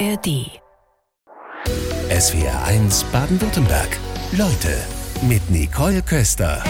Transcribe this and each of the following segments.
ARD. SWR 1 Baden-Württemberg. Leute mit Nicole Köster.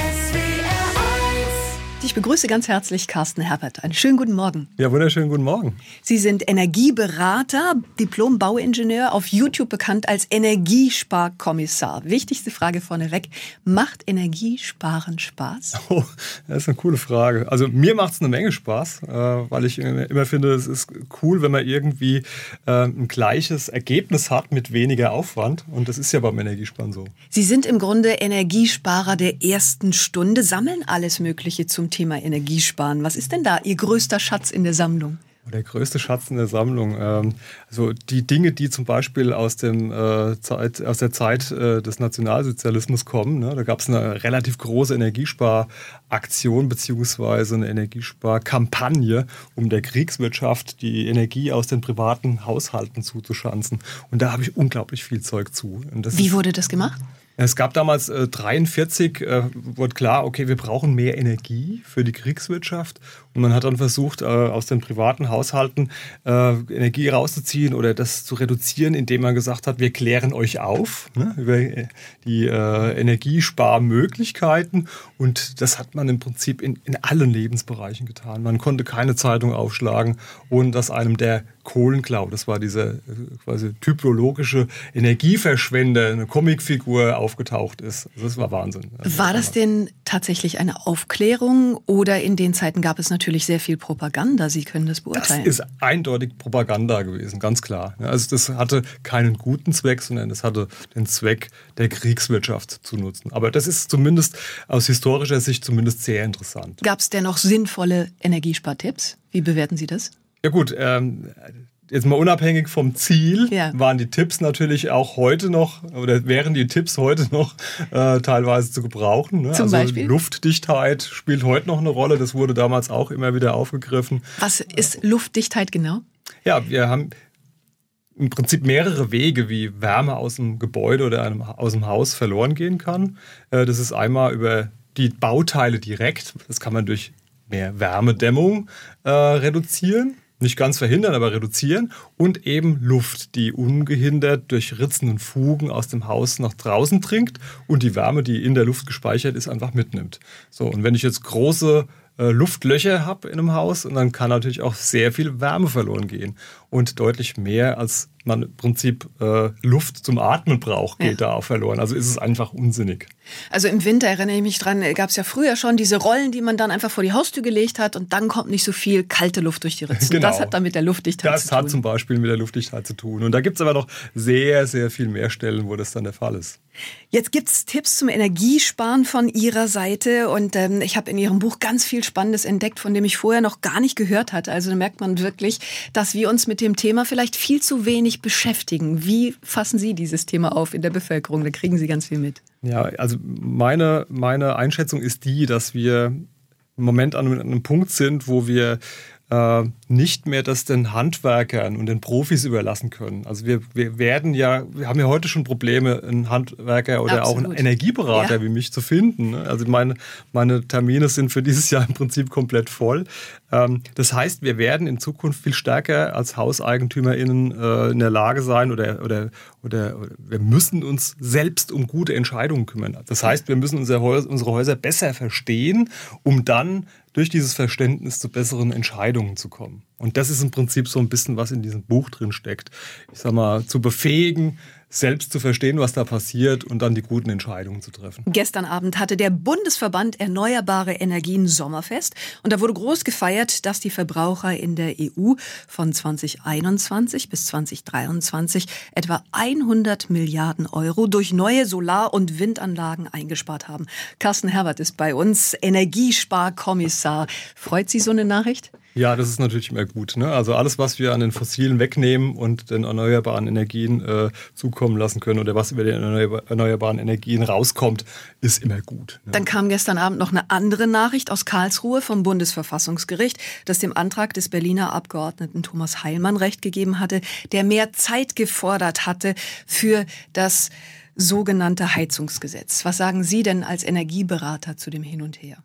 Ich begrüße ganz herzlich Carsten Herbert. Einen schönen guten Morgen. Ja, wunderschönen guten Morgen. Sie sind Energieberater, Diplom-Bauingenieur, auf YouTube bekannt als Energiesparkommissar. Wichtigste Frage vorneweg. Macht Energiesparen Spaß? Oh, das ist eine coole Frage. Also mir macht es eine Menge Spaß, äh, weil ich immer finde, es ist cool, wenn man irgendwie äh, ein gleiches Ergebnis hat mit weniger Aufwand. Und das ist ja beim Energiesparen so. Sie sind im Grunde Energiesparer der ersten Stunde, sammeln alles Mögliche zum Thema Energiesparen. Was ist denn da Ihr größter Schatz in der Sammlung? Der größte Schatz in der Sammlung. Ähm, also die Dinge, die zum Beispiel aus, dem, äh, Zeit, aus der Zeit äh, des Nationalsozialismus kommen. Ne? Da gab es eine relativ große Energiesparaktion beziehungsweise eine Energiesparkampagne, um der Kriegswirtschaft die Energie aus den privaten Haushalten zuzuschanzen. Und da habe ich unglaublich viel Zeug zu. Wie wurde das gemacht? Es gab damals äh, 43, äh, wurde klar, okay, wir brauchen mehr Energie für die Kriegswirtschaft. Und man hat dann versucht, äh, aus den privaten Haushalten äh, Energie rauszuziehen oder das zu reduzieren, indem man gesagt hat, wir klären euch auf ne, über äh, die äh, Energiesparmöglichkeiten. Und das hat man im Prinzip in, in allen Lebensbereichen getan. Man konnte keine Zeitung aufschlagen, ohne dass einem der Kohlenklau, das war diese quasi typologische Energieverschwender, eine Comicfigur aufgetaucht ist. Also das war Wahnsinn. War das denn tatsächlich eine Aufklärung oder in den Zeiten gab es natürlich sehr viel Propaganda? Sie können das beurteilen. Das ist eindeutig Propaganda gewesen, ganz klar. Also das hatte keinen guten Zweck, sondern es hatte den Zweck, der Kriegswirtschaft zu nutzen. Aber das ist zumindest aus historischer Sicht zumindest sehr interessant. Gab es denn noch sinnvolle Energiespartipps? Wie bewerten Sie das? Ja gut, ähm, jetzt mal unabhängig vom Ziel, ja. waren die Tipps natürlich auch heute noch, oder wären die Tipps heute noch äh, teilweise zu gebrauchen. Ne? Zum also Beispiel? Luftdichtheit spielt heute noch eine Rolle, das wurde damals auch immer wieder aufgegriffen. Was ist Luftdichtheit genau? Ja, wir haben im Prinzip mehrere Wege, wie Wärme aus dem Gebäude oder einem, aus dem Haus verloren gehen kann. Äh, das ist einmal über die Bauteile direkt, das kann man durch mehr Wärmedämmung äh, reduzieren nicht ganz verhindern, aber reduzieren und eben Luft, die ungehindert durch Ritzen und Fugen aus dem Haus nach draußen dringt und die Wärme, die in der Luft gespeichert ist, einfach mitnimmt. So, und wenn ich jetzt große äh, Luftlöcher habe in einem Haus, und dann kann natürlich auch sehr viel Wärme verloren gehen und deutlich mehr als man im Prinzip äh, Luft zum Atmen braucht, geht ja. da auch verloren. Also ist es einfach unsinnig. Also im Winter erinnere ich mich dran, gab es ja früher schon diese Rollen, die man dann einfach vor die Haustür gelegt hat und dann kommt nicht so viel kalte Luft durch die Ritzen. Genau. Das hat dann mit der Luftdichtheit das zu tun. Das hat zum Beispiel mit der Luftdichtheit zu tun. Und da gibt es aber noch sehr, sehr viel mehr Stellen, wo das dann der Fall ist. Jetzt gibt es Tipps zum Energiesparen von Ihrer Seite und ähm, ich habe in Ihrem Buch ganz viel Spannendes entdeckt, von dem ich vorher noch gar nicht gehört hatte. Also da merkt man wirklich, dass wir uns mit dem Thema vielleicht viel zu wenig beschäftigen. Wie fassen Sie dieses Thema auf in der Bevölkerung? Da kriegen Sie ganz viel mit. Ja, also meine, meine Einschätzung ist die, dass wir im Moment an einem Punkt sind, wo wir äh, nicht mehr das den Handwerkern und den Profis überlassen können. Also wir, wir werden ja, wir haben ja heute schon Probleme, einen Handwerker oder Absolut. auch einen Energieberater ja. wie mich zu finden. Ne? Also meine, meine Termine sind für dieses Jahr im Prinzip komplett voll. Ähm, das heißt, wir werden in Zukunft viel stärker als HauseigentümerInnen äh, in der Lage sein oder, oder, oder, oder wir müssen uns selbst um gute Entscheidungen kümmern. Das heißt, wir müssen unsere Häuser besser verstehen, um dann durch dieses Verständnis zu besseren Entscheidungen zu kommen. Und das ist im Prinzip so ein bisschen, was in diesem Buch drin steckt. Ich sag mal, zu befähigen, selbst zu verstehen, was da passiert und dann die guten Entscheidungen zu treffen. Gestern Abend hatte der Bundesverband Erneuerbare Energien Sommerfest und da wurde groß gefeiert, dass die Verbraucher in der EU von 2021 bis 2023 etwa 100 Milliarden Euro durch neue Solar- und Windanlagen eingespart haben. Carsten Herbert ist bei uns Energiesparkommissar. Freut Sie so eine Nachricht? Ja, das ist natürlich immer gut. Ne? Also alles, was wir an den Fossilen wegnehmen und den erneuerbaren Energien äh, zukommen lassen können oder was über die erneuerbaren Energien rauskommt, ist immer gut. Ne? Dann kam gestern Abend noch eine andere Nachricht aus Karlsruhe vom Bundesverfassungsgericht, das dem Antrag des Berliner Abgeordneten Thomas Heilmann Recht gegeben hatte, der mehr Zeit gefordert hatte für das sogenannte Heizungsgesetz. Was sagen Sie denn als Energieberater zu dem Hin und Her?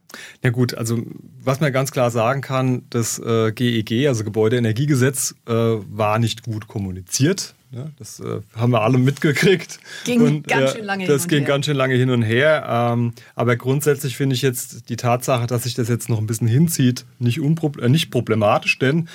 Ja gut, also was man ganz klar sagen kann, das äh, GEG, also Gebäudeenergiegesetz, äh, war nicht gut kommuniziert. Ja, das äh, haben wir alle mitgekriegt. Ging und, ganz schön lange hin und her. Das ging ganz schön lange hin und her. Ähm, aber grundsätzlich finde ich jetzt die Tatsache, dass sich das jetzt noch ein bisschen hinzieht, nicht, äh, nicht problematisch, denn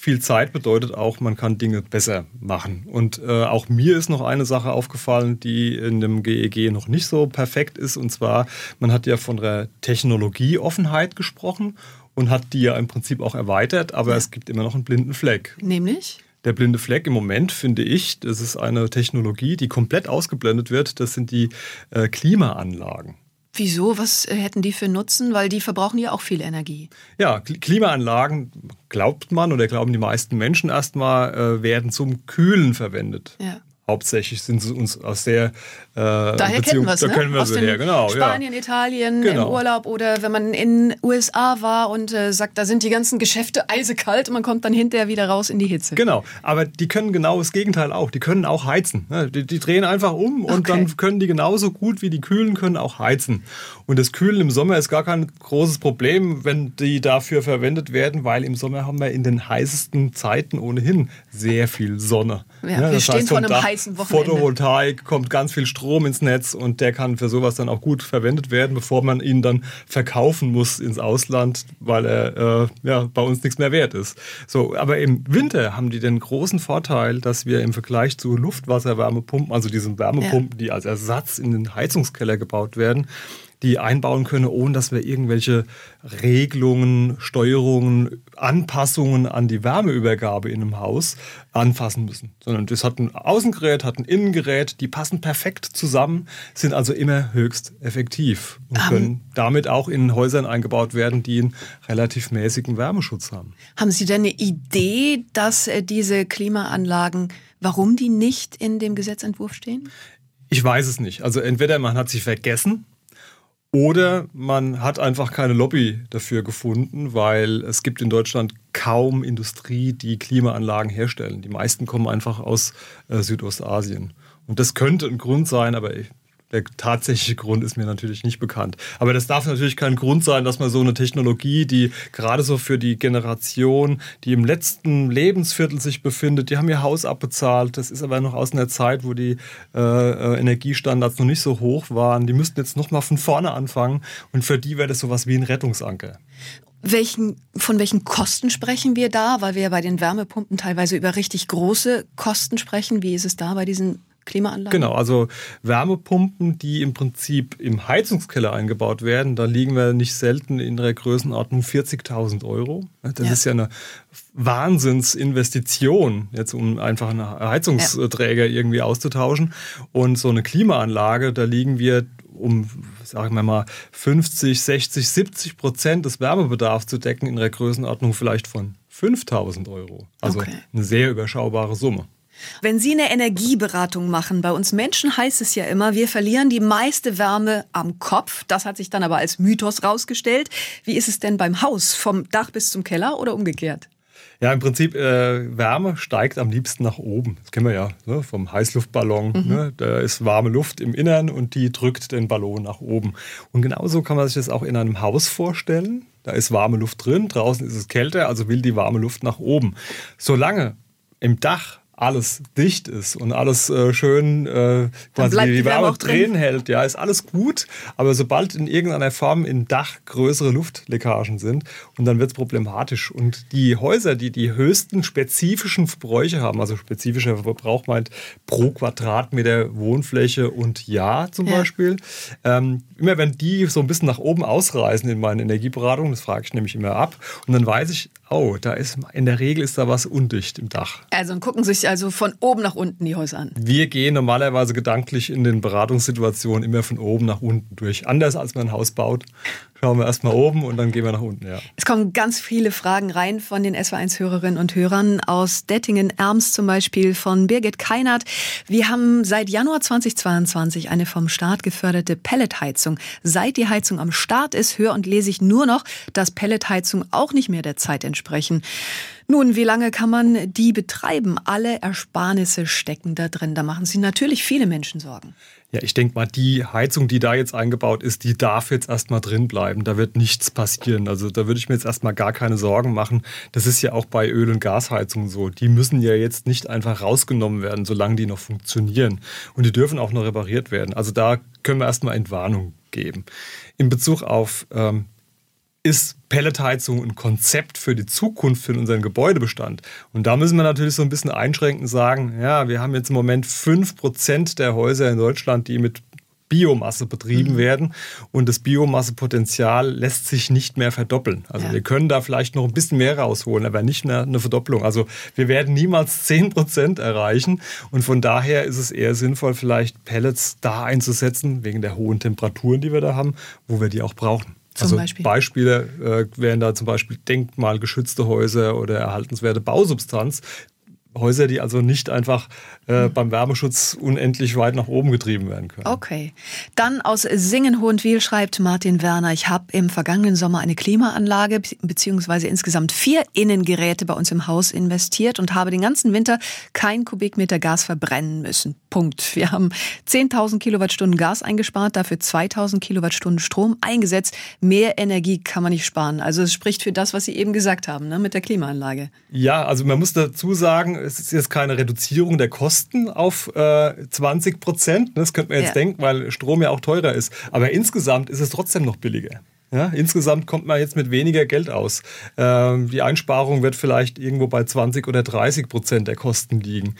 viel Zeit bedeutet auch, man kann Dinge besser machen. Und äh, auch mir ist noch eine Sache aufgefallen, die in dem GEG e noch nicht so perfekt ist. Und zwar, man hat ja von der Technologieoffenheit gesprochen und hat die ja im Prinzip auch erweitert, aber ja. es gibt immer noch einen blinden Fleck. Nämlich? Der blinde Fleck im Moment finde ich, das ist eine Technologie, die komplett ausgeblendet wird. Das sind die äh, Klimaanlagen. Wieso? Was äh, hätten die für Nutzen? Weil die verbrauchen ja auch viel Energie. Ja, Klimaanlagen, glaubt man oder glauben die meisten Menschen erstmal, äh, werden zum Kühlen verwendet. Ja hauptsächlich sind sie uns aus der äh, Daher Beziehung, kennen wir es, da ne? kennen wir aus sie her, genau. Spanien, ja. Italien genau. im Urlaub oder wenn man in USA war und äh, sagt, da sind die ganzen Geschäfte eisekalt und man kommt dann hinterher wieder raus in die Hitze. Genau, aber die können genau das Gegenteil auch. Die können auch heizen. Ne? Die, die, drehen einfach um und okay. dann können die genauso gut wie die Kühlen können auch heizen. Und das Kühlen im Sommer ist gar kein großes Problem, wenn die dafür verwendet werden, weil im Sommer haben wir in den heißesten Zeiten ohnehin sehr viel Sonne. Ja, ja, wir stehen heißt, vor einem Dach, heißen Wochenende. Photovoltaik, kommt ganz viel Strom ins Netz und der kann für sowas dann auch gut verwendet werden, bevor man ihn dann verkaufen muss ins Ausland, weil er äh, ja, bei uns nichts mehr wert ist. So, aber im Winter haben die den großen Vorteil, dass wir im Vergleich zu Luftwasserwärmepumpen, also diesen Wärmepumpen, ja. die als Ersatz in den Heizungskeller gebaut werden, die einbauen können, ohne dass wir irgendwelche Regelungen, Steuerungen, Anpassungen an die Wärmeübergabe in einem Haus anfassen müssen. Sondern das hat ein Außengerät, hat ein Innengerät, die passen perfekt zusammen, sind also immer höchst effektiv und um, können damit auch in Häusern eingebaut werden, die einen relativ mäßigen Wärmeschutz haben. Haben Sie denn eine Idee, dass äh, diese Klimaanlagen, warum die nicht in dem Gesetzentwurf stehen? Ich weiß es nicht. Also entweder man hat sie vergessen, oder man hat einfach keine Lobby dafür gefunden, weil es gibt in Deutschland kaum Industrie, die Klimaanlagen herstellen. Die meisten kommen einfach aus äh, Südostasien. Und das könnte ein Grund sein, aber ich, der tatsächliche Grund ist mir natürlich nicht bekannt. Aber das darf natürlich kein Grund sein, dass man so eine Technologie, die gerade so für die Generation, die im letzten Lebensviertel sich befindet, die haben ihr Haus abbezahlt. Das ist aber noch aus einer Zeit, wo die äh, äh Energiestandards noch nicht so hoch waren. Die müssten jetzt nochmal von vorne anfangen. Und für die wäre das sowas wie ein Rettungsanker. Welchen, von welchen Kosten sprechen wir da? Weil wir ja bei den Wärmepumpen teilweise über richtig große Kosten sprechen. Wie ist es da bei diesen Klimaanlagen? Genau, also Wärmepumpen, die im Prinzip im Heizungskeller eingebaut werden, da liegen wir nicht selten in der Größenordnung 40.000 Euro. Das ja. ist ja eine Wahnsinnsinvestition, jetzt um einfach einen Heizungsträger ja. irgendwie auszutauschen. Und so eine Klimaanlage, da liegen wir um, sagen wir mal, 50, 60, 70 Prozent des Wärmebedarfs zu decken in der Größenordnung vielleicht von 5000 Euro. Also okay. eine sehr überschaubare Summe. Wenn Sie eine Energieberatung machen, bei uns Menschen heißt es ja immer, wir verlieren die meiste Wärme am Kopf. Das hat sich dann aber als Mythos rausgestellt. Wie ist es denn beim Haus, vom Dach bis zum Keller oder umgekehrt? Ja, im Prinzip, äh, Wärme steigt am liebsten nach oben. Das kennen wir ja ne, vom Heißluftballon. Mhm. Ne? Da ist warme Luft im Innern und die drückt den Ballon nach oben. Und genauso kann man sich das auch in einem Haus vorstellen. Da ist warme Luft drin, draußen ist es kälter, also will die warme Luft nach oben. Solange im Dach alles dicht ist und alles äh, schön äh, quasi die, die Wärme auch drin hält, ja, ist alles gut. Aber sobald in irgendeiner Form im Dach größere Luftleckagen sind, und dann wird es problematisch. Und die Häuser, die die höchsten spezifischen Verbräuche haben, also spezifischer Verbrauch meint pro Quadratmeter Wohnfläche und Jahr zum ja. Beispiel, ähm, immer wenn die so ein bisschen nach oben ausreißen in meinen Energieberatungen, das frage ich nämlich immer ab, und dann weiß ich, oh, da ist in der Regel ist da was undicht im Dach. Also gucken sich also von oben nach unten die Häuser an. Wir gehen normalerweise gedanklich in den Beratungssituationen immer von oben nach unten durch. Anders als man ein Haus baut, schauen wir erstmal oben und dann gehen wir nach unten. Ja. Es kommen ganz viele Fragen rein von den SW1-Hörerinnen und Hörern aus Dettingen-Erms zum Beispiel von Birgit Keinert. Wir haben seit Januar 2022 eine vom Staat geförderte Pelletheizung. Seit die Heizung am Start ist, höre und lese ich nur noch, dass Pelletheizung auch nicht mehr der Zeit entsprechen. Nun, wie lange kann man die betreiben? Alle Ersparnisse stecken da drin. Da machen sich natürlich viele Menschen Sorgen. Ja, ich denke mal, die Heizung, die da jetzt eingebaut ist, die darf jetzt erstmal drin bleiben. Da wird nichts passieren. Also da würde ich mir jetzt erstmal gar keine Sorgen machen. Das ist ja auch bei Öl- und Gasheizungen so. Die müssen ja jetzt nicht einfach rausgenommen werden, solange die noch funktionieren. Und die dürfen auch noch repariert werden. Also da können wir erstmal Entwarnung geben. In Bezug auf ähm, ist Pelletheizung ein Konzept für die Zukunft, für unseren Gebäudebestand. Und da müssen wir natürlich so ein bisschen einschränkend sagen, ja, wir haben jetzt im Moment 5% der Häuser in Deutschland, die mit Biomasse betrieben mhm. werden und das Biomassepotenzial lässt sich nicht mehr verdoppeln. Also ja. wir können da vielleicht noch ein bisschen mehr rausholen, aber nicht mehr eine Verdopplung. Also wir werden niemals 10 Prozent erreichen und von daher ist es eher sinnvoll, vielleicht Pellets da einzusetzen, wegen der hohen Temperaturen, die wir da haben, wo wir die auch brauchen. Zum also Beispiel? Beispiele äh, wären da zum Beispiel denkmalgeschützte Häuser oder erhaltenswerte Bausubstanz, Häuser, die also nicht einfach äh, hm. beim Wärmeschutz unendlich weit nach oben getrieben werden können. Okay. Dann aus Singen-Hohenwil schreibt Martin Werner, ich habe im vergangenen Sommer eine Klimaanlage bzw. insgesamt vier Innengeräte bei uns im Haus investiert und habe den ganzen Winter kein Kubikmeter Gas verbrennen müssen. Punkt. Wir haben 10.000 Kilowattstunden Gas eingespart, dafür 2.000 Kilowattstunden Strom eingesetzt. Mehr Energie kann man nicht sparen. Also es spricht für das, was Sie eben gesagt haben, ne, mit der Klimaanlage. Ja, also man muss dazu sagen, es ist jetzt keine Reduzierung der Kosten auf äh, 20 Prozent. Das könnte man jetzt ja. denken, weil Strom ja auch teurer ist. Aber insgesamt ist es trotzdem noch billiger. Ja, insgesamt kommt man jetzt mit weniger Geld aus. Ähm, die Einsparung wird vielleicht irgendwo bei 20 oder 30 Prozent der Kosten liegen.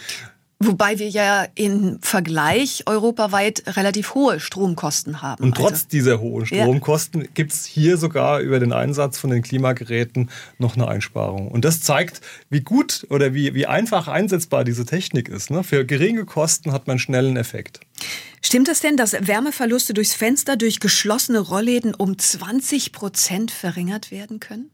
Wobei wir ja im Vergleich europaweit relativ hohe Stromkosten haben. Und trotz also. dieser hohen Stromkosten ja. gibt es hier sogar über den Einsatz von den Klimageräten noch eine Einsparung. Und das zeigt, wie gut oder wie, wie einfach einsetzbar diese Technik ist. Ne? Für geringe Kosten hat man schnell einen Effekt. Stimmt es denn, dass Wärmeverluste durchs Fenster durch geschlossene Rollläden um 20 Prozent verringert werden können?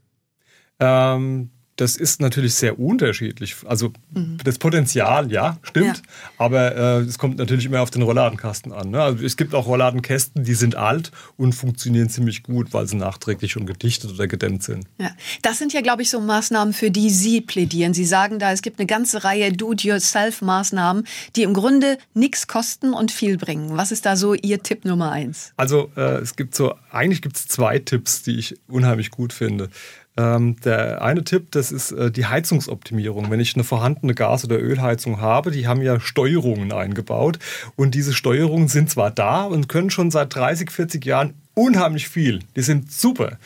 Ähm, das ist natürlich sehr unterschiedlich. Also mhm. das Potenzial, ja, stimmt. Ja. Aber äh, es kommt natürlich immer auf den Rollladenkasten an. Ne? Also es gibt auch Rollladenkästen, die sind alt und funktionieren ziemlich gut, weil sie nachträglich schon gedichtet oder gedämmt sind. Ja. Das sind ja, glaube ich, so Maßnahmen, für die Sie plädieren. Sie sagen da, es gibt eine ganze Reihe Do-it-yourself-Maßnahmen, die im Grunde nichts kosten und viel bringen. Was ist da so Ihr Tipp Nummer eins? Also äh, es gibt so, eigentlich gibt es zwei Tipps, die ich unheimlich gut finde. Ähm, der eine Tipp, das ist äh, die Heizungsoptimierung. Wenn ich eine vorhandene Gas- oder Ölheizung habe, die haben ja Steuerungen eingebaut und diese Steuerungen sind zwar da und können schon seit 30, 40 Jahren unheimlich viel. Die sind super,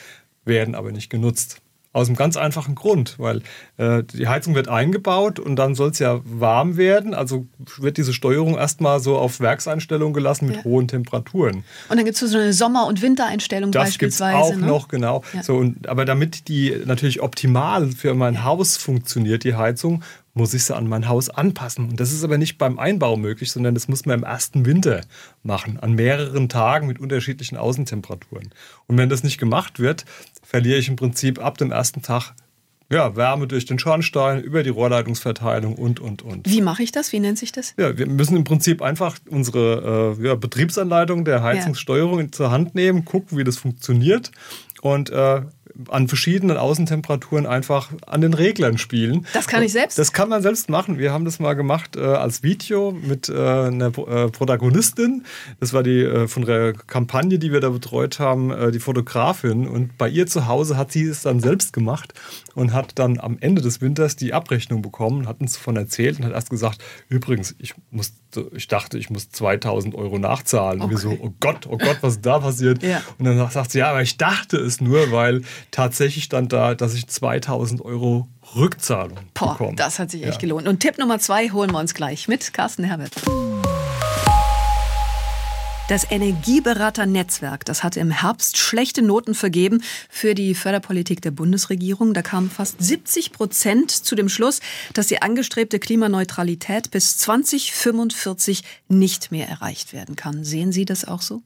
werden aber nicht genutzt. Aus einem ganz einfachen Grund, weil äh, die Heizung wird eingebaut und dann soll es ja warm werden. Also wird diese Steuerung erstmal so auf Werkseinstellung gelassen mit ja. hohen Temperaturen. Und dann gibt es so eine Sommer- und Wintereinstellung das beispielsweise. Das gibt auch ne? noch, genau. Ja. So, und, aber damit die natürlich optimal für mein. Haus funktioniert, die Heizung, muss ich sie an mein Haus anpassen. Und das ist aber nicht beim Einbau möglich, sondern das muss man im ersten Winter machen, an mehreren Tagen mit unterschiedlichen Außentemperaturen. Und wenn das nicht gemacht wird, verliere ich im Prinzip ab dem ersten Tag ja, Wärme durch den Schornstein, über die Rohrleitungsverteilung und, und, und. Wie mache ich das? Wie nennt sich das? Ja, wir müssen im Prinzip einfach unsere äh, ja, Betriebsanleitung der Heizungssteuerung ja. zur Hand nehmen, gucken, wie das funktioniert und äh, an verschiedenen Außentemperaturen einfach an den Reglern spielen. Das kann ich selbst? Das kann man selbst machen. Wir haben das mal gemacht äh, als Video mit äh, einer äh, Protagonistin. Das war die äh, von der Kampagne, die wir da betreut haben, äh, die Fotografin. Und bei ihr zu Hause hat sie es dann selbst gemacht und hat dann am Ende des Winters die Abrechnung bekommen, hat uns davon erzählt und hat erst gesagt, übrigens, ich, muss, ich dachte, ich muss 2000 Euro nachzahlen. Okay. Und wir so, oh Gott, oh Gott, was ist da passiert? Ja. Und dann sagt sie, ja, aber ich dachte es nur, weil tatsächlich stand da, dass ich 2000 Euro Rückzahlung Boah, bekomme. Das hat sich echt ja. gelohnt. Und Tipp Nummer zwei holen wir uns gleich mit Carsten Herbert. Das Energieberaternetzwerk, das hatte im Herbst schlechte Noten vergeben für die Förderpolitik der Bundesregierung. Da kamen fast 70 Prozent zu dem Schluss, dass die angestrebte Klimaneutralität bis 2045 nicht mehr erreicht werden kann. Sehen Sie das auch so?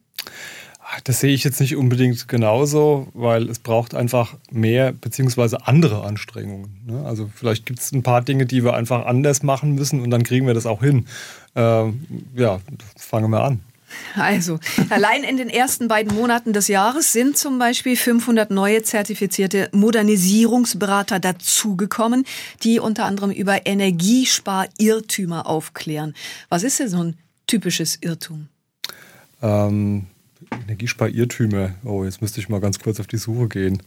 Das sehe ich jetzt nicht unbedingt genauso, weil es braucht einfach mehr bzw. andere Anstrengungen. Ne? Also vielleicht gibt es ein paar Dinge, die wir einfach anders machen müssen und dann kriegen wir das auch hin. Ähm, ja, fangen wir an. Also, allein in den ersten beiden Monaten des Jahres sind zum Beispiel 500 neue zertifizierte Modernisierungsberater dazugekommen, die unter anderem über Energiesparirrtümer aufklären. Was ist denn so ein typisches Irrtum? Ähm, Energiesparirrtümer. Oh, jetzt müsste ich mal ganz kurz auf die Suche gehen.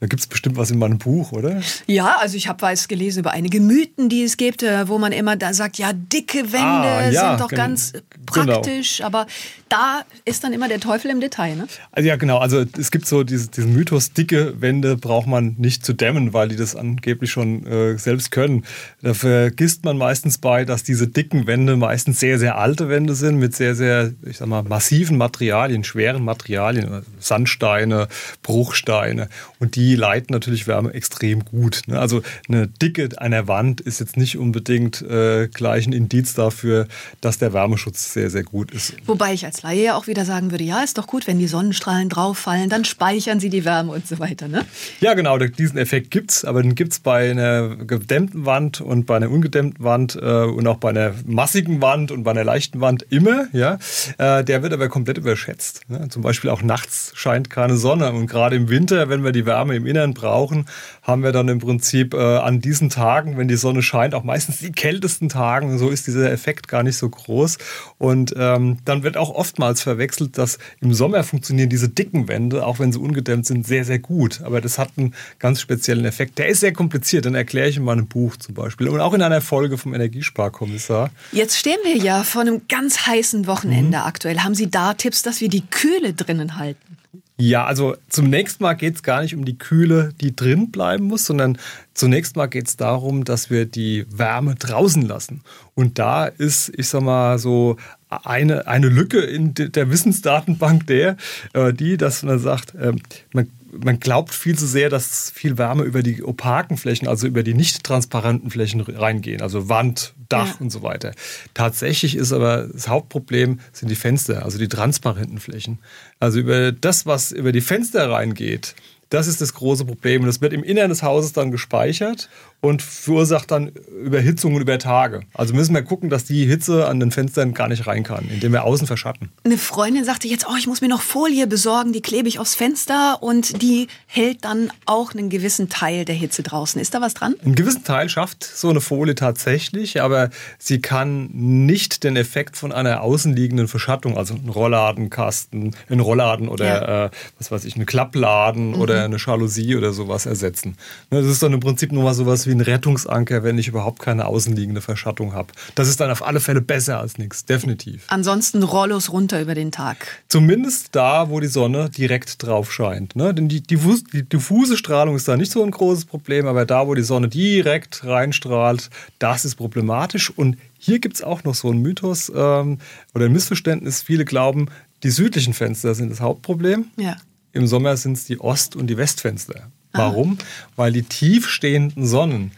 Da gibt es bestimmt was in meinem Buch, oder? Ja, also ich habe was gelesen über einige Mythen, die es gibt, äh, wo man immer da sagt, ja, dicke Wände ah, ja, sind doch ganz genau. praktisch, genau. aber da ist dann immer der Teufel im Detail, ne? Also ja, genau. Also es gibt so diese, diesen Mythos, dicke Wände braucht man nicht zu dämmen, weil die das angeblich schon äh, selbst können. Da vergisst man meistens bei, dass diese dicken Wände meistens sehr, sehr alte Wände sind mit sehr, sehr, ich sag mal, massiven Materialien, schweren Materialien, Sandsteine, Bruchsteine und die leiten natürlich Wärme extrem gut. Ne? Also eine Dicke einer Wand ist jetzt nicht unbedingt äh, gleich ein Indiz dafür, dass der Wärmeschutz sehr, sehr gut ist. Wobei ich als Laie ja auch wieder sagen würde, ja, ist doch gut, wenn die Sonnenstrahlen drauf fallen, dann speichern sie die Wärme und so weiter. Ne? Ja, genau, diesen Effekt gibt es, aber den gibt es bei einer gedämmten Wand und bei einer ungedämmten Wand äh, und auch bei einer massigen Wand und bei einer leichten Wand immer. Ja? Äh, der wird aber komplett überschätzt. Ne? Zum Beispiel auch nachts scheint keine Sonne und gerade im Winter, wenn wir die Wärme im Inneren brauchen, haben wir dann im Prinzip äh, an diesen Tagen, wenn die Sonne scheint, auch meistens die kältesten Tagen. So ist dieser Effekt gar nicht so groß. Und ähm, dann wird auch oftmals verwechselt, dass im Sommer funktionieren diese dicken Wände, auch wenn sie ungedämmt sind, sehr, sehr gut. Aber das hat einen ganz speziellen Effekt. Der ist sehr kompliziert, den erkläre ich in meinem Buch zum Beispiel. Und auch in einer Folge vom Energiesparkommissar. Jetzt stehen wir ja vor einem ganz heißen Wochenende mhm. aktuell. Haben Sie da Tipps, dass wir die Kühle drinnen halten? Ja, also zunächst mal geht es gar nicht um die Kühle, die drin bleiben muss, sondern zunächst mal geht es darum, dass wir die Wärme draußen lassen. Und da ist, ich sag mal, so eine, eine Lücke in der Wissensdatenbank der, äh, die, dass man sagt, ähm, man man glaubt viel zu sehr, dass viel Wärme über die opaken Flächen, also über die nicht transparenten Flächen reingehen, also Wand, Dach ja. und so weiter. Tatsächlich ist aber das Hauptproblem sind die Fenster, also die transparenten Flächen. Also über das, was über die Fenster reingeht, das ist das große Problem. Und das wird im Innern des Hauses dann gespeichert und verursacht dann Überhitzungen über Tage. Also müssen wir gucken, dass die Hitze an den Fenstern gar nicht rein kann, indem wir außen verschatten. Eine Freundin sagte jetzt, oh, ich muss mir noch Folie besorgen, die klebe ich aufs Fenster und die hält dann auch einen gewissen Teil der Hitze draußen. Ist da was dran? Einen gewissen Teil schafft so eine Folie tatsächlich, aber sie kann nicht den Effekt von einer außenliegenden Verschattung, also ein Rollladenkasten, ein Rollladen oder ja. äh, was weiß ich, eine Klappladen mhm. oder eine Jalousie oder sowas ersetzen. Das ist dann im Prinzip nur mal sowas wie wie ein Rettungsanker, wenn ich überhaupt keine außenliegende Verschattung habe. Das ist dann auf alle Fälle besser als nichts, definitiv. Ansonsten Rollos runter über den Tag. Zumindest da, wo die Sonne direkt drauf scheint. Ne? Denn die, die, die diffuse Strahlung ist da nicht so ein großes Problem, aber da, wo die Sonne direkt reinstrahlt, das ist problematisch. Und hier gibt es auch noch so einen Mythos ähm, oder ein Missverständnis. Viele glauben, die südlichen Fenster sind das Hauptproblem. Ja. Im Sommer sind es die Ost- und die Westfenster. Warum? Ah. Weil die tiefstehenden Sonnen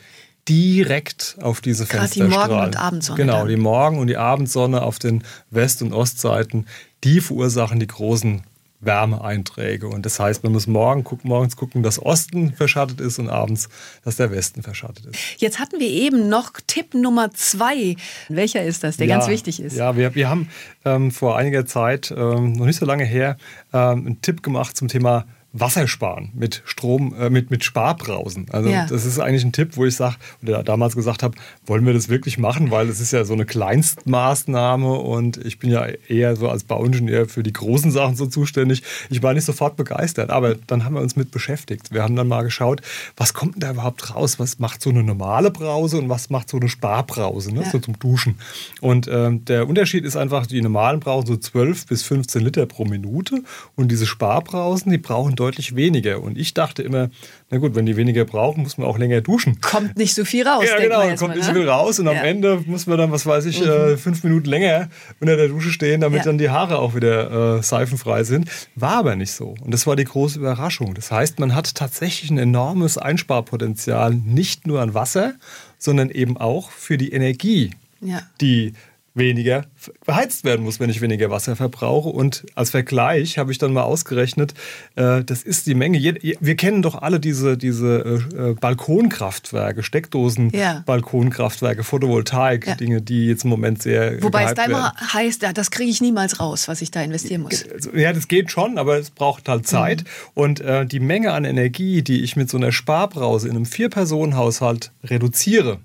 direkt auf diese Gerade Fenster die Morgen- und Abendsonne. Genau, dann. die Morgen- und die Abendsonne auf den West- und Ostseiten, die verursachen die großen Wärmeeinträge. Und das heißt, man muss morgen gucken, morgens gucken, dass Osten verschattet ist und abends, dass der Westen verschattet ist. Jetzt hatten wir eben noch Tipp Nummer zwei. Welcher ist das, der ja, ganz wichtig ist? Ja, wir, wir haben ähm, vor einiger Zeit, ähm, noch nicht so lange her, ähm, einen Tipp gemacht zum Thema Wasser sparen mit Strom, äh, mit, mit Sparbrausen. Also ja. das ist eigentlich ein Tipp, wo ich sage, oder damals gesagt habe, wollen wir das wirklich machen, weil es ist ja so eine Kleinstmaßnahme und ich bin ja eher so als Bauingenieur für die großen Sachen so zuständig. Ich war nicht sofort begeistert, aber dann haben wir uns mit beschäftigt. Wir haben dann mal geschaut, was kommt denn da überhaupt raus? Was macht so eine normale Brause und was macht so eine Sparbrause, ne? Ja. so zum Duschen? Und ähm, der Unterschied ist einfach, die normalen brauchen so 12 bis 15 Liter pro Minute und diese Sparbrausen, die brauchen deutlich weniger. Und ich dachte immer, na gut, wenn die weniger brauchen, muss man auch länger duschen. Kommt nicht so viel raus. Ja, genau, kommt mal, nicht so ne? viel raus. Und ja. am Ende muss man dann, was weiß ich, mhm. äh, fünf Minuten länger unter der Dusche stehen, damit ja. dann die Haare auch wieder äh, seifenfrei sind. War aber nicht so. Und das war die große Überraschung. Das heißt, man hat tatsächlich ein enormes Einsparpotenzial, nicht nur an Wasser, sondern eben auch für die Energie, ja. die weniger beheizt werden muss, wenn ich weniger Wasser verbrauche. Und als Vergleich habe ich dann mal ausgerechnet, äh, das ist die Menge. Wir kennen doch alle diese, diese äh, äh Balkonkraftwerke, Steckdosen-Balkonkraftwerke, ja. Photovoltaik, ja. Dinge, die jetzt im Moment sehr. Wobei es da immer heißt, das kriege ich niemals raus, was ich da investieren muss. Also, ja, das geht schon, aber es braucht halt Zeit. Mhm. Und die Menge an Energie, die ich mit so einer Sparbrause in einem Vier-Personen-Haushalt reduziere,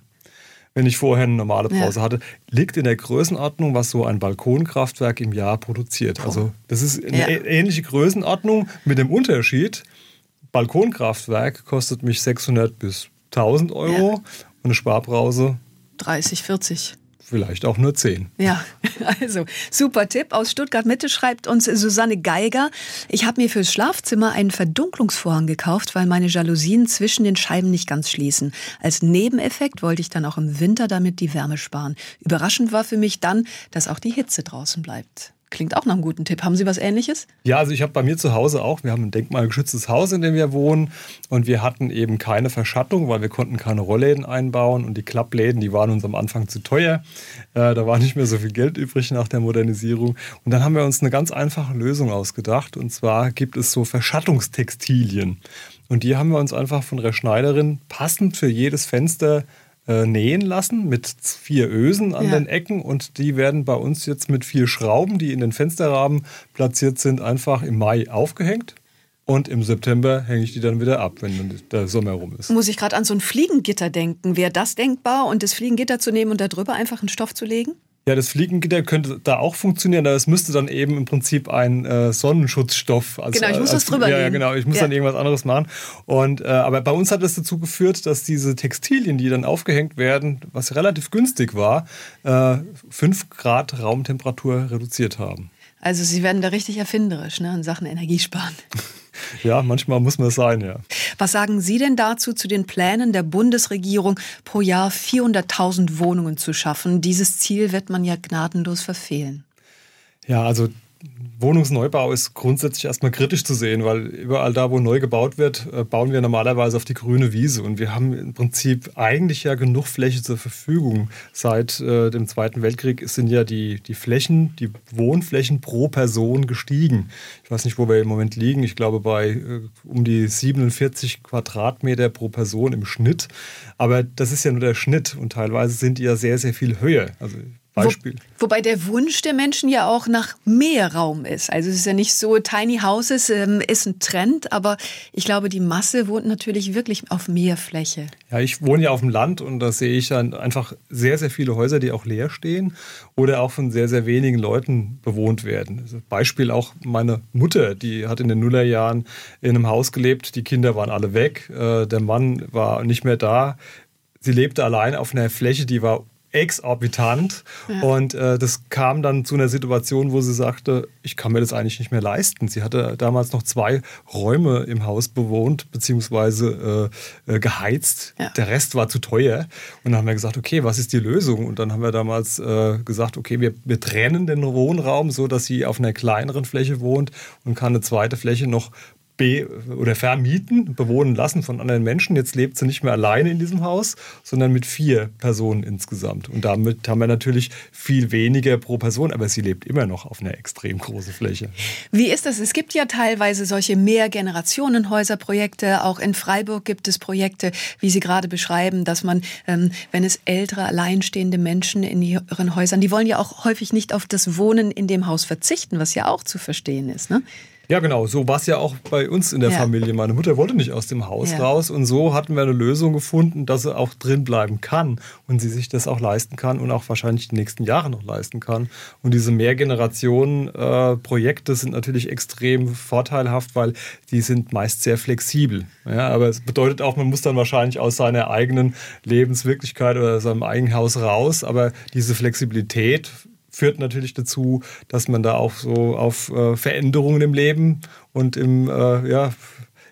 wenn ich vorher eine normale Pause ja. hatte, liegt in der Größenordnung, was so ein Balkonkraftwerk im Jahr produziert. Also das ist eine ja. ähnliche Größenordnung mit dem Unterschied. Balkonkraftwerk kostet mich 600 bis 1000 Euro ja. und eine Sparbrause 30, 40 vielleicht auch nur zehn. Ja, also super Tipp. Aus Stuttgart Mitte schreibt uns Susanne Geiger. Ich habe mir fürs Schlafzimmer einen Verdunklungsvorhang gekauft, weil meine Jalousien zwischen den Scheiben nicht ganz schließen. Als Nebeneffekt wollte ich dann auch im Winter damit die Wärme sparen. Überraschend war für mich dann, dass auch die Hitze draußen bleibt. Klingt auch nach einem guten Tipp. Haben Sie was Ähnliches? Ja, also ich habe bei mir zu Hause auch, wir haben ein denkmalgeschütztes Haus, in dem wir wohnen und wir hatten eben keine Verschattung, weil wir konnten keine Rollläden einbauen und die Klappläden, die waren uns am Anfang zu teuer. Äh, da war nicht mehr so viel Geld übrig nach der Modernisierung. Und dann haben wir uns eine ganz einfache Lösung ausgedacht und zwar gibt es so Verschattungstextilien. Und die haben wir uns einfach von der Schneiderin passend für jedes Fenster äh, nähen lassen mit vier Ösen an ja. den Ecken und die werden bei uns jetzt mit vier Schrauben, die in den Fensterrahmen platziert sind, einfach im Mai aufgehängt. Und im September hänge ich die dann wieder ab, wenn der Sommer rum ist. Muss ich gerade an so ein Fliegengitter denken. Wäre das denkbar und das Fliegengitter zu nehmen und darüber einfach einen Stoff zu legen? Ja, das Fliegengitter könnte da auch funktionieren, aber es müsste dann eben im Prinzip ein äh, Sonnenschutzstoff. Als, genau, ich muss als, das drüber Ja, ja, genau, ich muss ja. dann irgendwas anderes machen. Und, äh, aber bei uns hat das dazu geführt, dass diese Textilien, die dann aufgehängt werden, was relativ günstig war, äh, 5 Grad Raumtemperatur reduziert haben. Also Sie werden da richtig erfinderisch ne, in Sachen Energiesparen. Ja, manchmal muss man es sein, ja. Was sagen Sie denn dazu zu den Plänen der Bundesregierung, pro Jahr 400.000 Wohnungen zu schaffen? Dieses Ziel wird man ja gnadenlos verfehlen. Ja, also Wohnungsneubau ist grundsätzlich erstmal kritisch zu sehen, weil überall da, wo neu gebaut wird, äh, bauen wir normalerweise auf die grüne Wiese. Und wir haben im Prinzip eigentlich ja genug Fläche zur Verfügung. Seit äh, dem Zweiten Weltkrieg sind ja die, die Flächen, die Wohnflächen pro Person gestiegen. Ich weiß nicht, wo wir im Moment liegen. Ich glaube bei äh, um die 47 Quadratmeter pro Person im Schnitt. Aber das ist ja nur der Schnitt und teilweise sind die ja sehr, sehr viel höher. Also Beispiel. Wo, wobei der Wunsch der Menschen ja auch nach mehr Raum ist. Also es ist ja nicht so, Tiny Houses ähm, ist ein Trend, aber ich glaube, die Masse wohnt natürlich wirklich auf mehr Fläche. Ja, ich wohne ja auf dem Land und da sehe ich dann einfach sehr, sehr viele Häuser, die auch leer stehen oder auch von sehr, sehr wenigen Leuten bewohnt werden. Also Beispiel auch meine Mutter, die hat in den Nullerjahren in einem Haus gelebt, die Kinder waren alle weg, äh, der Mann war nicht mehr da. Sie lebte allein auf einer Fläche, die war exorbitant. Ja. Und äh, das kam dann zu einer Situation, wo sie sagte, ich kann mir das eigentlich nicht mehr leisten. Sie hatte damals noch zwei Räume im Haus bewohnt, beziehungsweise äh, äh, geheizt. Ja. Der Rest war zu teuer. Und dann haben wir gesagt, okay, was ist die Lösung? Und dann haben wir damals äh, gesagt, okay, wir, wir trennen den Wohnraum so, dass sie auf einer kleineren Fläche wohnt und kann eine zweite Fläche noch be oder vermieten, bewohnen lassen von anderen Menschen. Jetzt lebt sie nicht mehr alleine in diesem Haus, sondern mit vier Personen insgesamt. Und damit haben wir natürlich viel weniger pro Person, aber sie lebt immer noch auf einer extrem großen Fläche. Wie ist das? Es gibt ja teilweise solche Mehrgenerationenhäuserprojekte. Auch in Freiburg gibt es Projekte, wie Sie gerade beschreiben, dass man, ähm, wenn es ältere, alleinstehende Menschen in ihren Häusern, die wollen ja auch häufig nicht auf das Wohnen in dem Haus verzichten, was ja auch zu verstehen ist. Ne? Ja, genau. So war es ja auch bei uns in der ja. Familie. Meine Mutter wollte nicht aus dem Haus ja. raus. Und so hatten wir eine Lösung gefunden, dass sie auch drin bleiben kann und sie sich das auch leisten kann und auch wahrscheinlich die nächsten Jahre noch leisten kann. Und diese Mehrgenerationen-Projekte sind natürlich extrem vorteilhaft, weil die sind meist sehr flexibel. Ja, aber es bedeutet auch, man muss dann wahrscheinlich aus seiner eigenen Lebenswirklichkeit oder seinem eigenen Haus raus. Aber diese Flexibilität führt natürlich dazu, dass man da auch so auf äh, Veränderungen im Leben und im, äh, ja,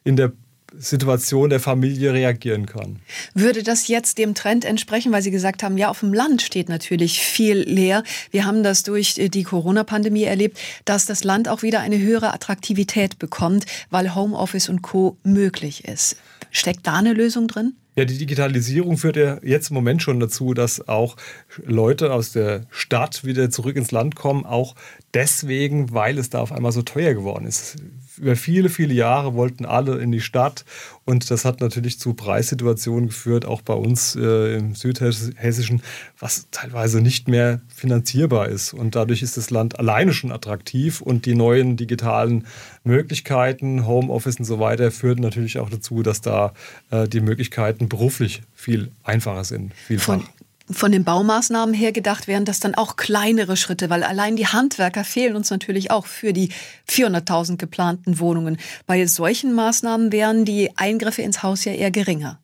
in der Situation der Familie reagieren kann. Würde das jetzt dem Trend entsprechen, weil Sie gesagt haben, ja, auf dem Land steht natürlich viel leer. Wir haben das durch die Corona-Pandemie erlebt, dass das Land auch wieder eine höhere Attraktivität bekommt, weil Homeoffice und Co. möglich ist. Steckt da eine Lösung drin? Ja, die Digitalisierung führt ja jetzt im Moment schon dazu, dass auch Leute aus der Stadt wieder zurück ins Land kommen, auch deswegen, weil es da auf einmal so teuer geworden ist. Über viele, viele Jahre wollten alle in die Stadt und das hat natürlich zu Preissituationen geführt, auch bei uns äh, im Südhessischen, was teilweise nicht mehr finanzierbar ist. Und dadurch ist das Land alleine schon attraktiv und die neuen digitalen Möglichkeiten, Homeoffice und so weiter, führen natürlich auch dazu, dass da äh, die Möglichkeiten beruflich viel einfacher sind. Vielfach. Von von den Baumaßnahmen her gedacht wären das dann auch kleinere Schritte, weil allein die Handwerker fehlen uns natürlich auch für die 400.000 geplanten Wohnungen. Bei solchen Maßnahmen wären die Eingriffe ins Haus ja eher geringer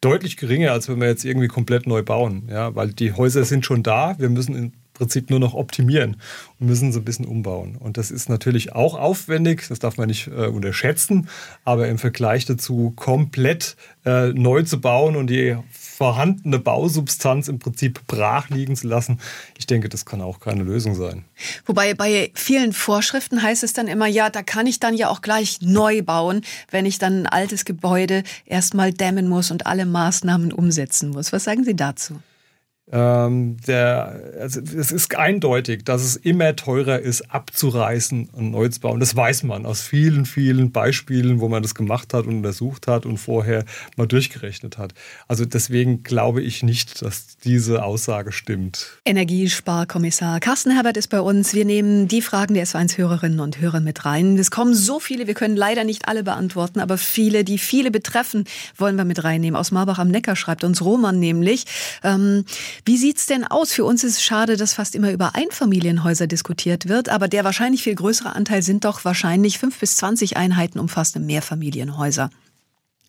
deutlich geringer, als wenn wir jetzt irgendwie komplett neu bauen. Ja, weil die Häuser sind schon da. Wir müssen im Prinzip nur noch optimieren und müssen so ein bisschen umbauen. Und das ist natürlich auch aufwendig, das darf man nicht äh, unterschätzen, aber im Vergleich dazu komplett äh, neu zu bauen und die vorhandene Bausubstanz im Prinzip brach liegen zu lassen. Ich denke, das kann auch keine Lösung sein. Wobei bei vielen Vorschriften heißt es dann immer, ja, da kann ich dann ja auch gleich neu bauen, wenn ich dann ein altes Gebäude erstmal dämmen muss und alle Maßnahmen umsetzen muss. Was sagen Sie dazu? Ähm, der, also es ist eindeutig, dass es immer teurer ist, abzureißen und neu zu bauen. Das weiß man aus vielen, vielen Beispielen, wo man das gemacht hat und untersucht hat und vorher mal durchgerechnet hat. Also deswegen glaube ich nicht, dass diese Aussage stimmt. Energiesparkommissar Carsten Herbert ist bei uns. Wir nehmen die Fragen der S1-Hörerinnen und Hörer mit rein. Es kommen so viele, wir können leider nicht alle beantworten, aber viele, die viele betreffen, wollen wir mit reinnehmen. Aus Marbach am Neckar schreibt uns Roman nämlich. Ähm, wie sieht's denn aus? Für uns ist es schade, dass fast immer über Einfamilienhäuser diskutiert wird, aber der wahrscheinlich viel größere Anteil sind doch wahrscheinlich fünf bis zwanzig Einheiten umfasste Mehrfamilienhäuser.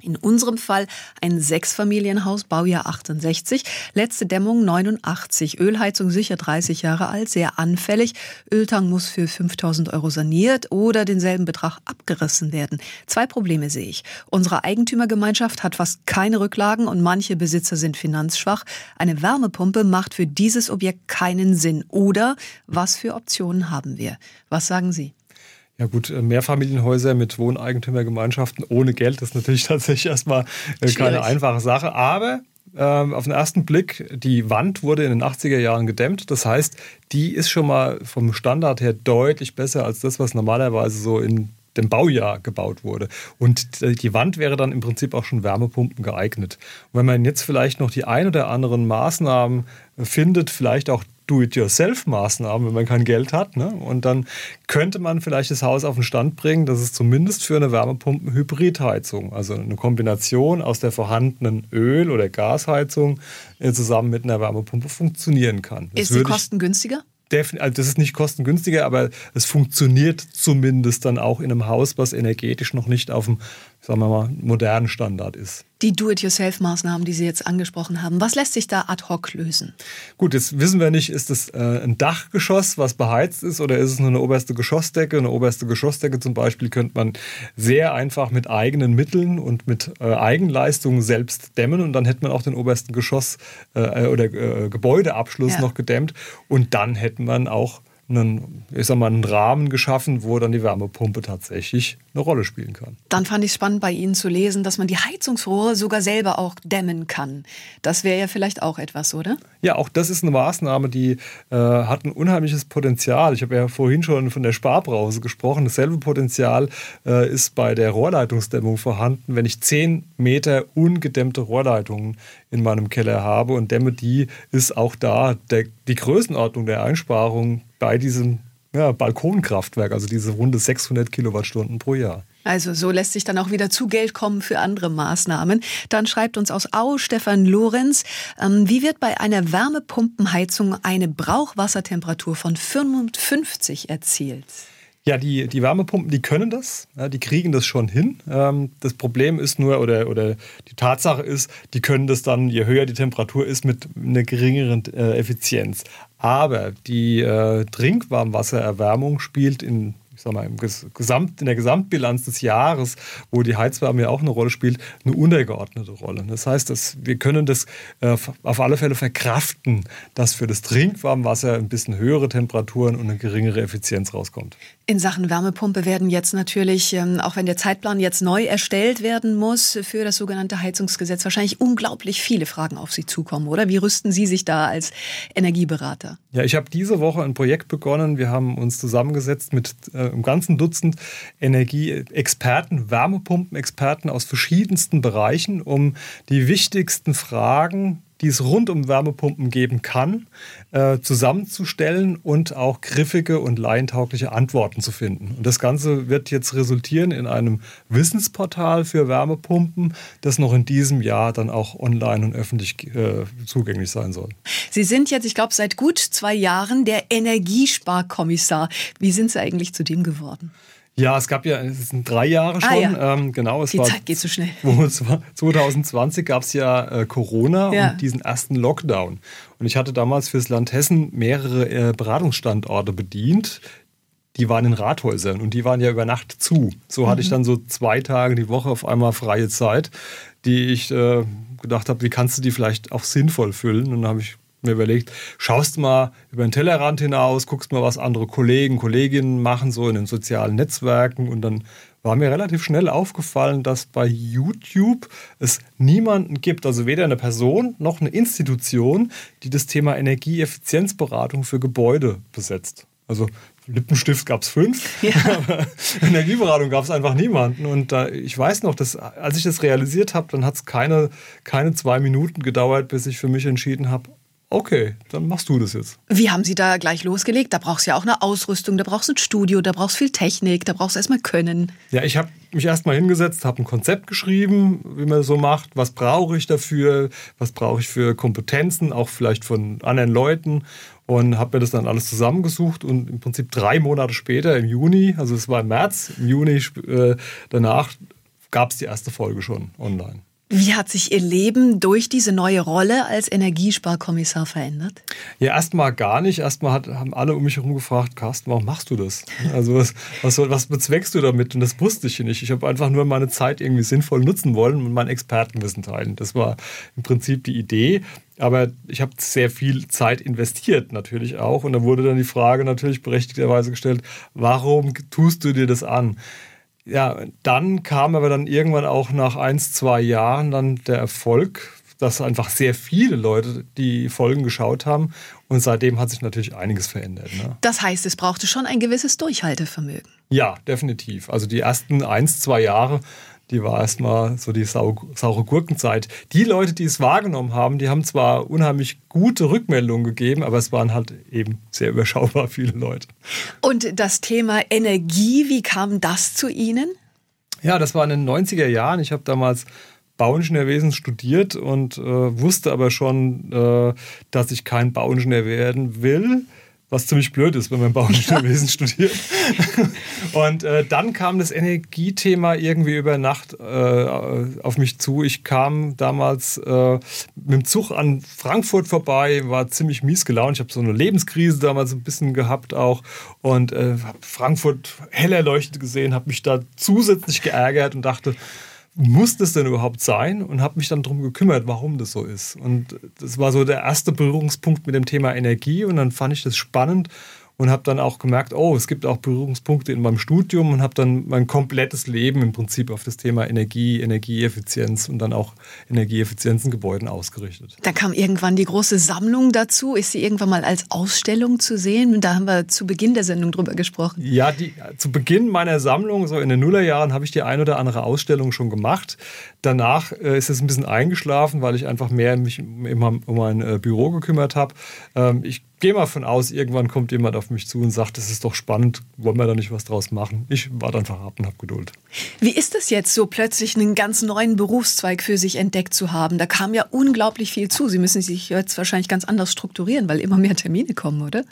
In unserem Fall ein Sechsfamilienhaus, Baujahr 68, letzte Dämmung 89, Ölheizung sicher 30 Jahre alt, sehr anfällig. Öltank muss für 5000 Euro saniert oder denselben Betrag abgerissen werden. Zwei Probleme sehe ich. Unsere Eigentümergemeinschaft hat fast keine Rücklagen und manche Besitzer sind finanzschwach. Eine Wärmepumpe macht für dieses Objekt keinen Sinn. Oder was für Optionen haben wir? Was sagen Sie? Ja gut, äh, Mehrfamilienhäuser mit Wohneigentümergemeinschaften ohne Geld ist natürlich tatsächlich erstmal äh, keine einfache Sache. Aber ähm, auf den ersten Blick, die Wand wurde in den 80er Jahren gedämmt. Das heißt, die ist schon mal vom Standard her deutlich besser als das, was normalerweise so in dem Baujahr gebaut wurde. Und die Wand wäre dann im Prinzip auch schon Wärmepumpen geeignet. Und wenn man jetzt vielleicht noch die ein oder anderen Maßnahmen findet, vielleicht auch Do-it-yourself-Maßnahmen, wenn man kein Geld hat. Ne? Und dann könnte man vielleicht das Haus auf den Stand bringen, dass es zumindest für eine Wärmepumpen-Hybridheizung, also eine Kombination aus der vorhandenen Öl- oder Gasheizung äh, zusammen mit einer Wärmepumpe funktionieren kann. Das Ist sie kostengünstiger? also das ist nicht kostengünstiger, aber es funktioniert zumindest dann auch in einem Haus, was energetisch noch nicht auf dem, sagen wir mal, modernen Standard ist die Do-it-yourself-Maßnahmen, die Sie jetzt angesprochen haben. Was lässt sich da ad hoc lösen? Gut, jetzt wissen wir nicht, ist es äh, ein Dachgeschoss, was beheizt ist, oder ist es nur eine oberste Geschossdecke? Eine oberste Geschossdecke zum Beispiel könnte man sehr einfach mit eigenen Mitteln und mit äh, Eigenleistungen selbst dämmen und dann hätte man auch den obersten Geschoss- äh, oder Gebäudeabschluss ja. noch gedämmt und dann hätte man auch einen, ich sag mal, einen Rahmen geschaffen, wo dann die Wärmepumpe tatsächlich eine Rolle spielen kann. Dann fand ich es spannend bei Ihnen zu lesen, dass man die Heizungsrohre sogar selber auch dämmen kann. Das wäre ja vielleicht auch etwas, oder? Ja, auch das ist eine Maßnahme, die äh, hat ein unheimliches Potenzial. Ich habe ja vorhin schon von der Sparbrause gesprochen. Dasselbe Potenzial äh, ist bei der Rohrleitungsdämmung vorhanden. Wenn ich 10 Meter ungedämmte Rohrleitungen in meinem Keller habe und dämme die, ist auch da der, die Größenordnung der Einsparung bei diesem ja, Balkonkraftwerk, also diese runde 600 Kilowattstunden pro Jahr. Also so lässt sich dann auch wieder zu Geld kommen für andere Maßnahmen. Dann schreibt uns aus Au Stefan Lorenz, ähm, wie wird bei einer Wärmepumpenheizung eine Brauchwassertemperatur von 55 erzielt? Ja, die, die Wärmepumpen, die können das, ja, die kriegen das schon hin. Ähm, das Problem ist nur, oder, oder die Tatsache ist, die können das dann, je höher die Temperatur ist, mit einer geringeren äh, Effizienz. Aber die äh, Trinkwarmwassererwärmung spielt in ich sag mal, im Gesamt, in der Gesamtbilanz des Jahres, wo die Heizwärme ja auch eine Rolle spielt, eine untergeordnete Rolle. Das heißt, dass wir können das äh, auf alle Fälle verkraften, dass für das Trinkwarmwasser ein bisschen höhere Temperaturen und eine geringere Effizienz rauskommt. In Sachen Wärmepumpe werden jetzt natürlich, ähm, auch wenn der Zeitplan jetzt neu erstellt werden muss für das sogenannte Heizungsgesetz, wahrscheinlich unglaublich viele Fragen auf Sie zukommen, oder? Wie rüsten Sie sich da als Energieberater? Ja, ich habe diese Woche ein Projekt begonnen. Wir haben uns zusammengesetzt mit äh, einem ganzen Dutzend Energieexperten, Wärmepumpenexperten aus verschiedensten Bereichen, um die wichtigsten Fragen die es rund um Wärmepumpen geben kann, äh, zusammenzustellen und auch griffige und laientaugliche Antworten zu finden. Und das Ganze wird jetzt resultieren in einem Wissensportal für Wärmepumpen, das noch in diesem Jahr dann auch online und öffentlich äh, zugänglich sein soll. Sie sind jetzt, ich glaube, seit gut zwei Jahren der Energiesparkommissar. Wie sind Sie eigentlich zu dem geworden? Ja, es gab ja, es sind drei Jahre ah, schon. Ah, ja. ähm, genau, es Die war, Zeit geht so schnell. 2020 gab es ja äh, Corona ja. und diesen ersten Lockdown. Und ich hatte damals fürs Land Hessen mehrere äh, Beratungsstandorte bedient. Die waren in Rathäusern und die waren ja über Nacht zu. So hatte mhm. ich dann so zwei Tage die Woche auf einmal freie Zeit, die ich äh, gedacht habe, wie kannst du die vielleicht auch sinnvoll füllen? Und dann habe ich mir überlegt, schaust mal über den Tellerrand hinaus, guckst mal, was andere Kollegen, Kolleginnen machen, so in den sozialen Netzwerken. Und dann war mir relativ schnell aufgefallen, dass bei YouTube es niemanden gibt, also weder eine Person noch eine Institution, die das Thema Energieeffizienzberatung für Gebäude besetzt. Also Lippenstift gab es fünf, ja. aber Energieberatung gab es einfach niemanden. Und äh, ich weiß noch, dass als ich das realisiert habe, dann hat es keine, keine zwei Minuten gedauert, bis ich für mich entschieden habe, Okay, dann machst du das jetzt. Wie haben Sie da gleich losgelegt? Da brauchst du ja auch eine Ausrüstung, da brauchst du ein Studio, da brauchst du viel Technik, da brauchst du erstmal Können. Ja, ich habe mich erstmal hingesetzt, habe ein Konzept geschrieben, wie man das so macht. Was brauche ich dafür? Was brauche ich für Kompetenzen, auch vielleicht von anderen Leuten? Und habe mir das dann alles zusammengesucht und im Prinzip drei Monate später, im Juni, also es war im März, im Juni äh, danach gab es die erste Folge schon online. Wie hat sich Ihr Leben durch diese neue Rolle als Energiesparkommissar verändert? Ja, erstmal gar nicht. Erstmal haben alle um mich herum gefragt, Carsten, warum machst du das? Also was, was, was bezweckst du damit? Und das wusste ich nicht. Ich habe einfach nur meine Zeit irgendwie sinnvoll nutzen wollen und mein Expertenwissen teilen. Das war im Prinzip die Idee. Aber ich habe sehr viel Zeit investiert natürlich auch. Und da wurde dann die Frage natürlich berechtigterweise gestellt, warum tust du dir das an? Ja, dann kam aber dann irgendwann auch nach ein, zwei Jahren dann der Erfolg, dass einfach sehr viele Leute die Folgen geschaut haben. Und seitdem hat sich natürlich einiges verändert. Ne? Das heißt, es brauchte schon ein gewisses Durchhaltevermögen. Ja, definitiv. Also die ersten ein, zwei Jahre die war erstmal so die saure Gurkenzeit. Die Leute, die es wahrgenommen haben, die haben zwar unheimlich gute Rückmeldungen gegeben, aber es waren halt eben sehr überschaubar viele Leute. Und das Thema Energie, wie kam das zu Ihnen? Ja, das war in den 90er Jahren. Ich habe damals Bauingenieurwesen studiert und äh, wusste aber schon, äh, dass ich kein Bauingenieur werden will was ziemlich blöd ist, wenn man Bauingenieurwesen studiert. Und äh, dann kam das Energiethema irgendwie über Nacht äh, auf mich zu. Ich kam damals äh, mit dem Zug an Frankfurt vorbei, war ziemlich mies gelaunt. Ich habe so eine Lebenskrise damals ein bisschen gehabt auch und äh, habe Frankfurt hell erleuchtet gesehen, habe mich da zusätzlich geärgert und dachte, muss das denn überhaupt sein? Und habe mich dann darum gekümmert, warum das so ist. Und das war so der erste Berührungspunkt mit dem Thema Energie. Und dann fand ich das spannend und habe dann auch gemerkt, oh, es gibt auch Berührungspunkte in meinem Studium und habe dann mein komplettes Leben im Prinzip auf das Thema Energie, Energieeffizienz und dann auch Energieeffizienz in Gebäuden ausgerichtet. Da kam irgendwann die große Sammlung dazu. Ist sie irgendwann mal als Ausstellung zu sehen? Da haben wir zu Beginn der Sendung drüber gesprochen. Ja, die, zu Beginn meiner Sammlung, so in den Nullerjahren, habe ich die ein oder andere Ausstellung schon gemacht. Danach äh, ist es ein bisschen eingeschlafen, weil ich einfach mehr mich immer um mein äh, Büro gekümmert habe. Ähm, ich gehe mal von aus, irgendwann kommt jemand auf mich zu und sagt, das ist doch spannend, wollen wir da nicht was draus machen? Ich war dann einfach ab und habe Geduld. Wie ist es jetzt, so plötzlich einen ganz neuen Berufszweig für sich entdeckt zu haben? Da kam ja unglaublich viel zu. Sie müssen sich jetzt wahrscheinlich ganz anders strukturieren, weil immer mehr Termine kommen, oder?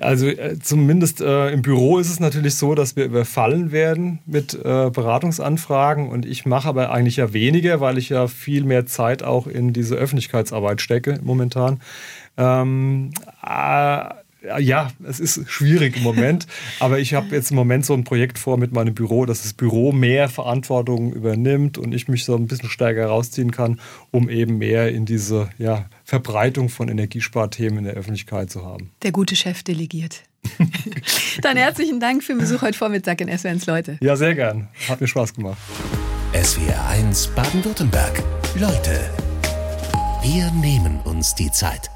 Also äh, zumindest äh, im Büro ist es natürlich so, dass wir überfallen werden mit äh, Beratungsanfragen und ich mache aber eigentlich ja weniger, weil ich ja viel mehr Zeit auch in diese Öffentlichkeitsarbeit stecke momentan. Ähm, äh, ja, es ist schwierig im Moment, aber ich habe jetzt im Moment so ein Projekt vor mit meinem Büro, dass das Büro mehr Verantwortung übernimmt und ich mich so ein bisschen stärker rausziehen kann, um eben mehr in diese ja, Verbreitung von Energiesparthemen in der Öffentlichkeit zu haben. Der gute Chef delegiert. Dann herzlichen Dank für den Besuch heute Vormittag in SWRs Leute. Ja, sehr gern. Hat mir Spaß gemacht. SWR 1 Baden-Württemberg. Leute, wir nehmen uns die Zeit.